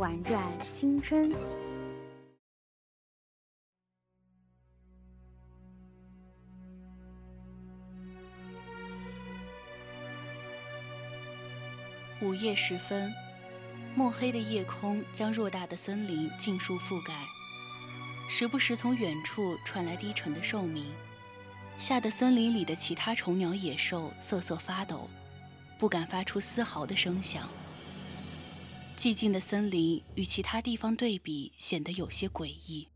玩转青春。午夜时分，墨黑的夜空将偌大的森林尽数覆盖，时不时从远处传来低沉的兽鸣，吓得森林里的其他虫鸟野兽瑟瑟发抖，不敢发出丝毫的声响。寂静的森林与其他地方对比，显得有些诡异。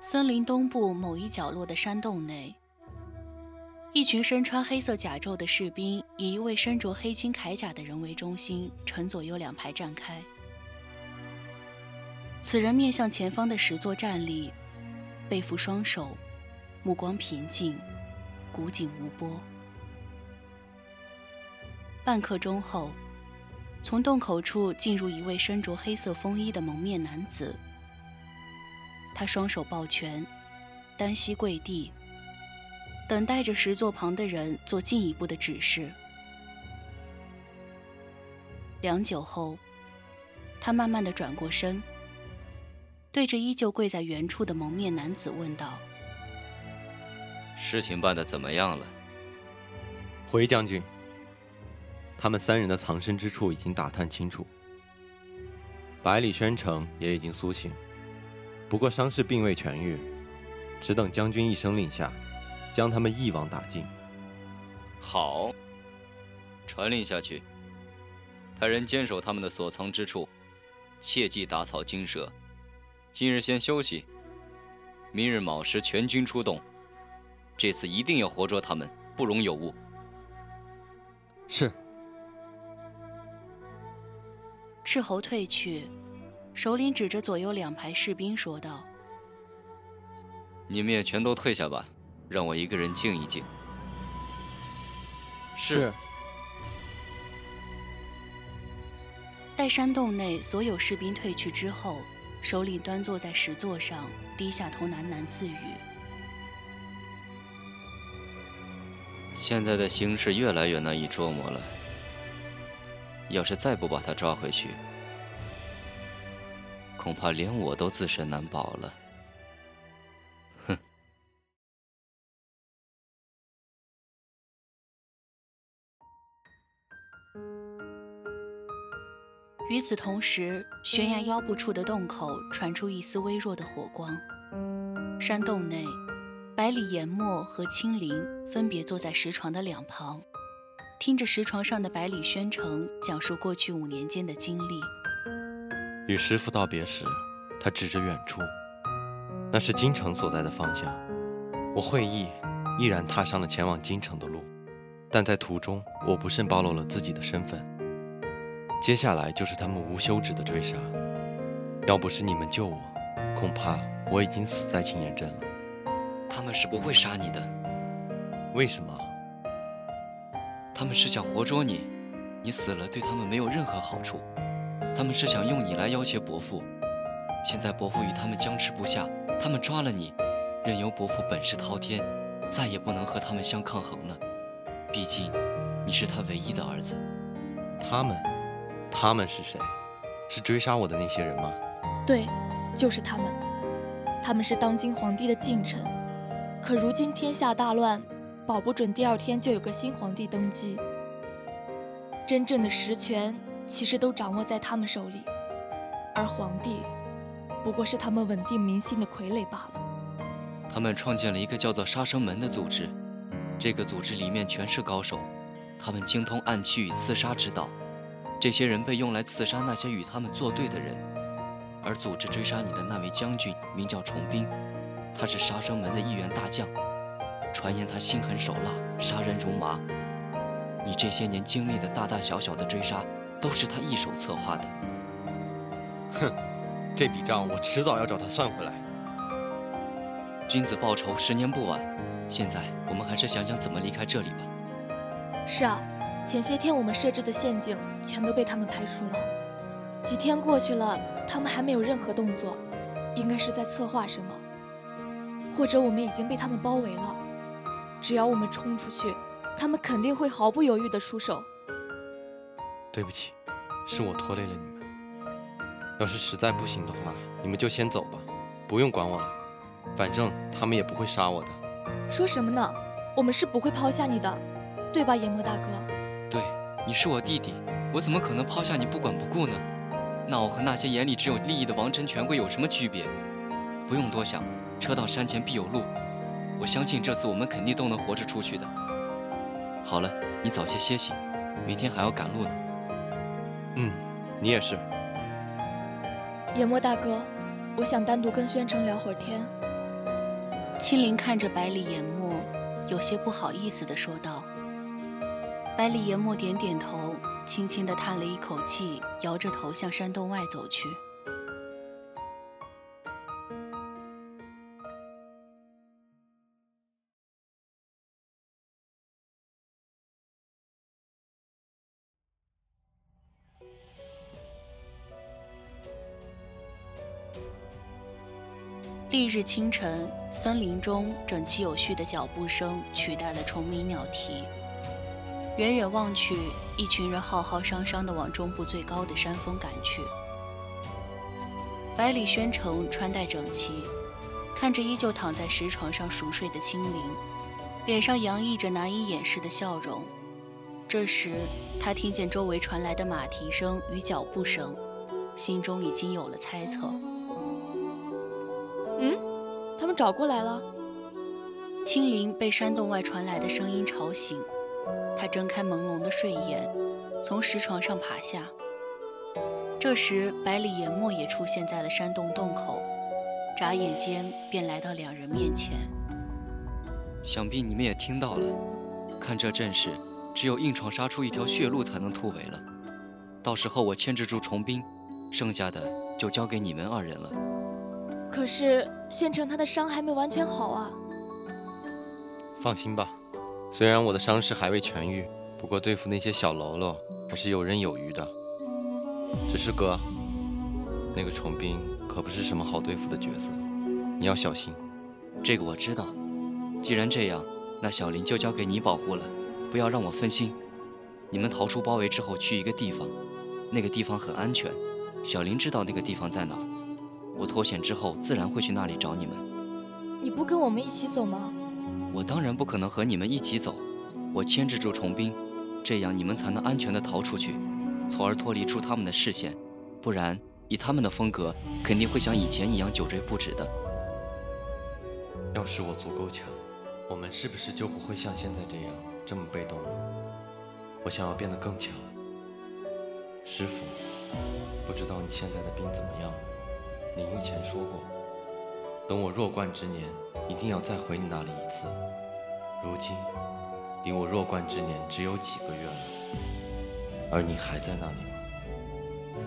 森林东部某一角落的山洞内，一群身穿黑色甲胄的士兵，以一位身着黑金铠甲的人为中心，呈左右两排站开。此人面向前方的石座站立，背负双手，目光平静，古井无波。半刻钟后，从洞口处进入一位身着黑色风衣的蒙面男子。他双手抱拳，单膝跪地，等待着石座旁的人做进一步的指示。良久后，他慢慢的转过身，对着依旧跪在原处的蒙面男子问道：“事情办得怎么样了？”回将军，他们三人的藏身之处已经打探清楚，百里宣城也已经苏醒。不过伤势并未痊愈，只等将军一声令下，将他们一网打尽。好，传令下去，派人坚守他们的所藏之处，切忌打草惊蛇。今日先休息，明日卯时全军出动。这次一定要活捉他们，不容有误。是。斥候退去。首领指着左右两排士兵说道：“你们也全都退下吧，让我一个人静一静。”是。待山洞内所有士兵退去之后，首领端坐在石座上，低下头喃喃自语：“现在的形势越来越难以捉摸了。要是再不把他抓回去……”恐怕连我都自身难保了。哼！与此同时，悬崖腰部处的洞口传出一丝微弱的火光。山洞内，百里研墨和青灵分别坐在石床的两旁，听着石床上的百里宣城讲述过去五年间的经历。与师傅道别时，他指着远处，那是京城所在的方向。我会意，毅然踏上了前往京城的路。但在途中，我不慎暴露了自己的身份。接下来就是他们无休止的追杀。要不是你们救我，恐怕我已经死在青岩镇了。他们是不会杀你的。为什么？他们是想活捉你，你死了对他们没有任何好处。他们是想用你来要挟伯父。现在伯父与他们僵持不下，他们抓了你，任由伯父本事滔天，再也不能和他们相抗衡了。毕竟，你是他唯一的儿子。他们，他们是谁？是追杀我的那些人吗？对，就是他们。他们是当今皇帝的近臣，可如今天下大乱，保不准第二天就有个新皇帝登基。真正的实权其实都掌握在他们手里，而皇帝不过是他们稳定民心的傀儡罢了。他们创建了一个叫做杀生门的组织，这个组织里面全是高手，他们精通暗器与刺杀之道。这些人被用来刺杀那些与他们作对的人，而组织追杀你的那位将军名叫重兵，他是杀生门的一员大将。传言他心狠手辣，杀人如麻。你这些年经历的大大小小的追杀，都是他一手策划的。哼，这笔账我迟早要找他算回来。君子报仇，十年不晚。现在我们还是想想怎么离开这里吧。是啊。前些天我们设置的陷阱全都被他们排除了。几天过去了，他们还没有任何动作，应该是在策划什么，或者我们已经被他们包围了。只要我们冲出去，他们肯定会毫不犹豫地出手。对不起，是我拖累了你们。要是实在不行的话，你们就先走吧，不用管我了。反正他们也不会杀我的。说什么呢？我们是不会抛下你的，对吧，研墨大哥？对，你是我弟弟，我怎么可能抛下你不管不顾呢？那我和那些眼里只有利益的王臣权贵有什么区别？不用多想，车到山前必有路。我相信这次我们肯定都能活着出去的。好了，你早些歇息，明天还要赶路呢。嗯，你也是。野墨大哥，我想单独跟宣城聊会儿天。青灵看着百里研墨，有些不好意思的说道。百里研墨点点头，轻轻的叹了一口气，摇着头向山洞外走去。日清晨，森林中整齐有序的脚步声取代了虫鸣鸟啼。远远望去，一群人浩浩汤汤地往中部最高的山峰赶去。百里宣城穿戴整齐，看着依旧躺在石床上熟睡的青灵，脸上洋溢着难以掩饰的笑容。这时，他听见周围传来的马蹄声与脚步声，心中已经有了猜测。嗯，他们找过来了。青灵被山洞外传来的声音吵醒。他睁开朦胧的睡眼，从石床上爬下。这时，百里研墨也出现在了山洞洞口，眨眼间便来到两人面前。想必你们也听到了，看这阵势，只有硬闯杀出一条血路才能突围了。到时候我牵制住重兵，剩下的就交给你们二人了。可是，宣城他的伤还没完全好啊。放心吧。虽然我的伤势还未痊愈，不过对付那些小喽啰还是游刃有余的。只是哥，那个虫兵可不是什么好对付的角色，你要小心。这个我知道。既然这样，那小林就交给你保护了，不要让我分心。你们逃出包围之后，去一个地方，那个地方很安全。小林知道那个地方在哪儿，我脱险之后自然会去那里找你们。你不跟我们一起走吗？我当然不可能和你们一起走，我牵制住虫兵，这样你们才能安全的逃出去，从而脱离出他们的视线。不然，以他们的风格，肯定会像以前一样久追不止的。要是我足够强，我们是不是就不会像现在这样这么被动了？我想要变得更强。师傅，不知道你现在的病怎么样？你以前说过，等我弱冠之年。一定要再回你那里一次。如今，离我弱冠之年只有几个月了，而你还在那里吗？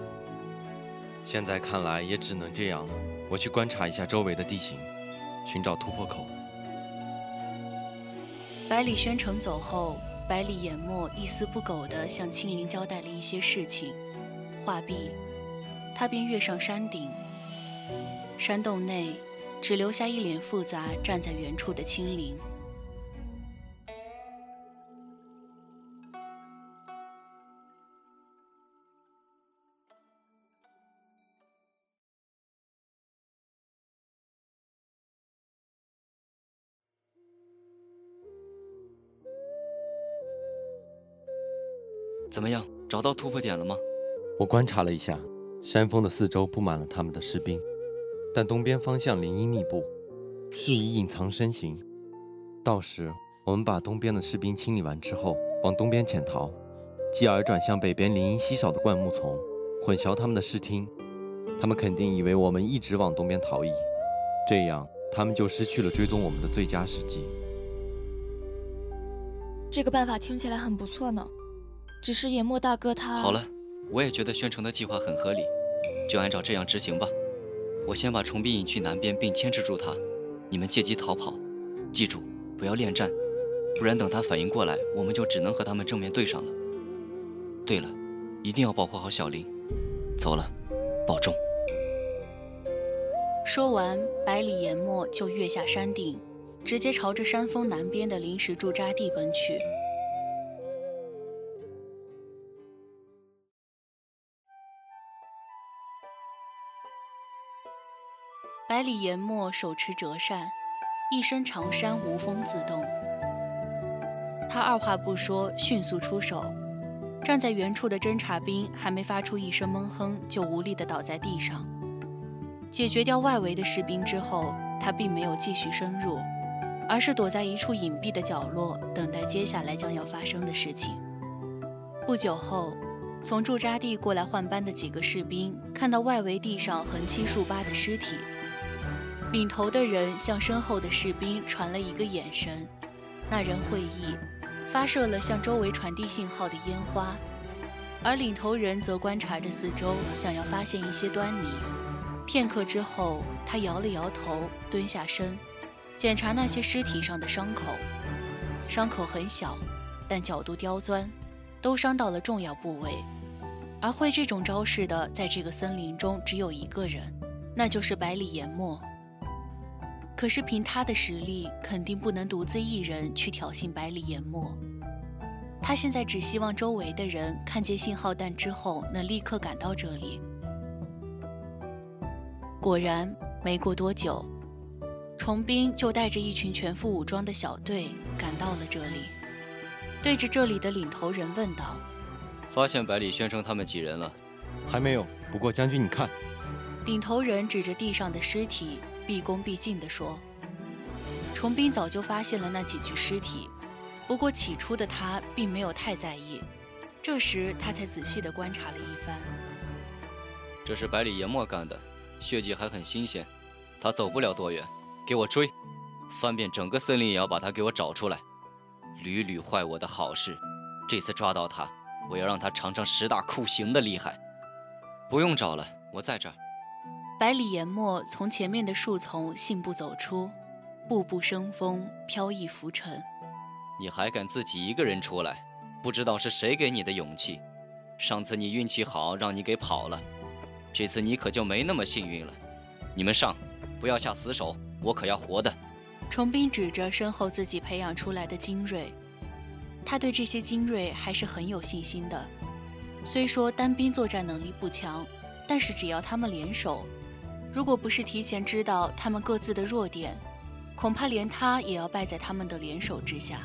现在看来也只能这样了。我去观察一下周围的地形，寻找突破口。百里宣城走后，百里研墨一丝不苟地向青灵交代了一些事情。话毕，他便跃上山顶。山洞内只留下一脸复杂、站在原处的青灵。怎么样，找到突破点了吗？我观察了一下，山峰的四周布满了他们的士兵，但东边方向林荫密布，适宜隐藏身形。到时我们把东边的士兵清理完之后，往东边潜逃，继而转向北边林荫稀少的灌木丛，混淆他们的视听。他们肯定以为我们一直往东边逃逸，这样他们就失去了追踪我们的最佳时机。这个办法听起来很不错呢。只是野莫大哥他好了，我也觉得宣城的计划很合理，就按照这样执行吧。我先把重兵引去南边，并牵制住他，你们借机逃跑。记住，不要恋战，不然等他反应过来，我们就只能和他们正面对上了。对了，一定要保护好小林。走了，保重。说完，百里研墨就跃下山顶，直接朝着山峰南边的临时驻扎地奔去。百里研墨手持折扇，一身长衫无风自动。他二话不说，迅速出手。站在原处的侦察兵还没发出一声闷哼，就无力地倒在地上。解决掉外围的士兵之后，他并没有继续深入，而是躲在一处隐蔽的角落，等待接下来将要发生的事情。不久后，从驻扎地过来换班的几个士兵看到外围地上横七竖八的尸体。领头的人向身后的士兵传了一个眼神，那人会意，发射了向周围传递信号的烟花，而领头人则观察着四周，想要发现一些端倪。片刻之后，他摇了摇头，蹲下身，检查那些尸体上的伤口。伤口很小，但角度刁钻，都伤到了重要部位。而会这种招式的，在这个森林中只有一个人，那就是百里研墨。可是凭他的实力，肯定不能独自一人去挑衅百里研墨。他现在只希望周围的人看见信号弹之后，能立刻赶到这里。果然，没过多久，重兵就带着一群全副武装的小队赶到了这里，对着这里的领头人问道：“发现百里宣称他们几人了？还没有。不过将军，你看。”领头人指着地上的尸体。毕恭毕敬地说：“重兵早就发现了那几具尸体，不过起初的他并没有太在意。这时他才仔细地观察了一番。这是百里研墨干的，血迹还很新鲜，他走不了多远。给我追，翻遍整个森林也要把他给我找出来。屡屡坏我的好事，这次抓到他，我要让他尝尝十大酷刑的厉害。不用找了，我在这儿。”百里研墨从前面的树丛信步走出，步步生风，飘逸浮沉。你还敢自己一个人出来？不知道是谁给你的勇气。上次你运气好，让你给跑了，这次你可就没那么幸运了。你们上，不要下死手，我可要活的。重兵指着身后自己培养出来的精锐，他对这些精锐还是很有信心的。虽说单兵作战能力不强，但是只要他们联手。如果不是提前知道他们各自的弱点，恐怕连他也要败在他们的联手之下。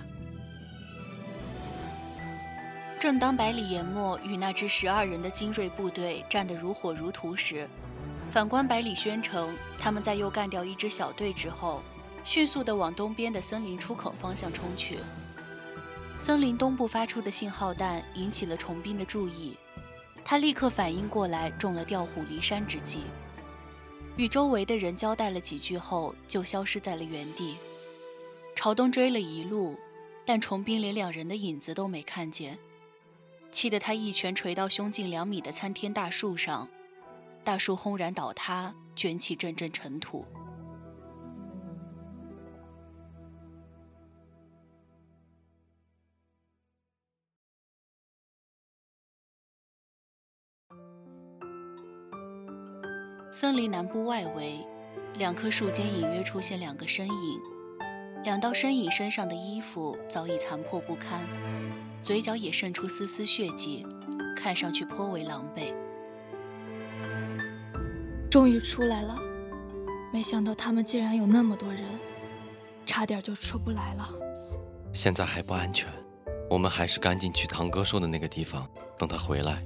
正当百里研墨与那支十二人的精锐部队战得如火如荼时，反观百里宣城，他们在又干掉一支小队之后，迅速地往东边的森林出口方向冲去。森林东部发出的信号弹引起了重兵的注意，他立刻反应过来，中了调虎离山之计。与周围的人交代了几句后，就消失在了原地。朝东追了一路，但崇斌连两人的影子都没看见，气得他一拳捶到胸径两米的参天大树上，大树轰然倒塌，卷起阵阵尘土。森林南部外围，两棵树间隐约出现两个身影，两道身影身上的衣服早已残破不堪，嘴角也渗出丝丝血迹，看上去颇为狼狈。终于出来了，没想到他们竟然有那么多人，差点就出不来了。现在还不安全，我们还是赶紧去堂哥说的那个地方，等他回来。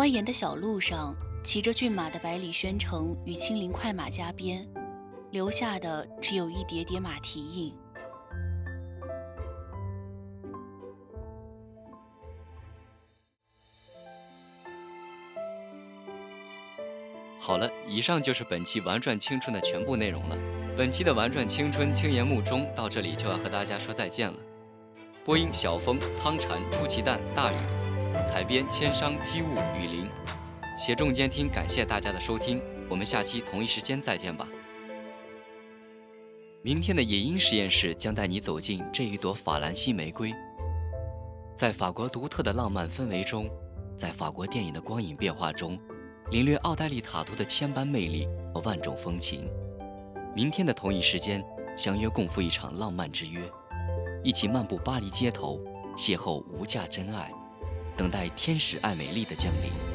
蜿蜒的小路上，骑着骏马的百里宣城与青林快马加鞭，留下的只有一叠叠马蹄印。好了，以上就是本期《玩转青春》的全部内容了。本期的《玩转青春》青言目中到这里就要和大家说再见了。播音：小风、苍蝉、出奇蛋、大雨；采编：千商、机务、雨林；协众监听，感谢大家的收听，我们下期同一时间再见吧。明天的野音实验室将带你走进这一朵法兰西玫瑰，在法国独特的浪漫氛围中，在法国电影的光影变化中。领略奥黛丽·塔图的千般魅力和万种风情。明天的同一时间，相约共赴一场浪漫之约，一起漫步巴黎街头，邂逅无价真爱，等待天使爱美丽的降临。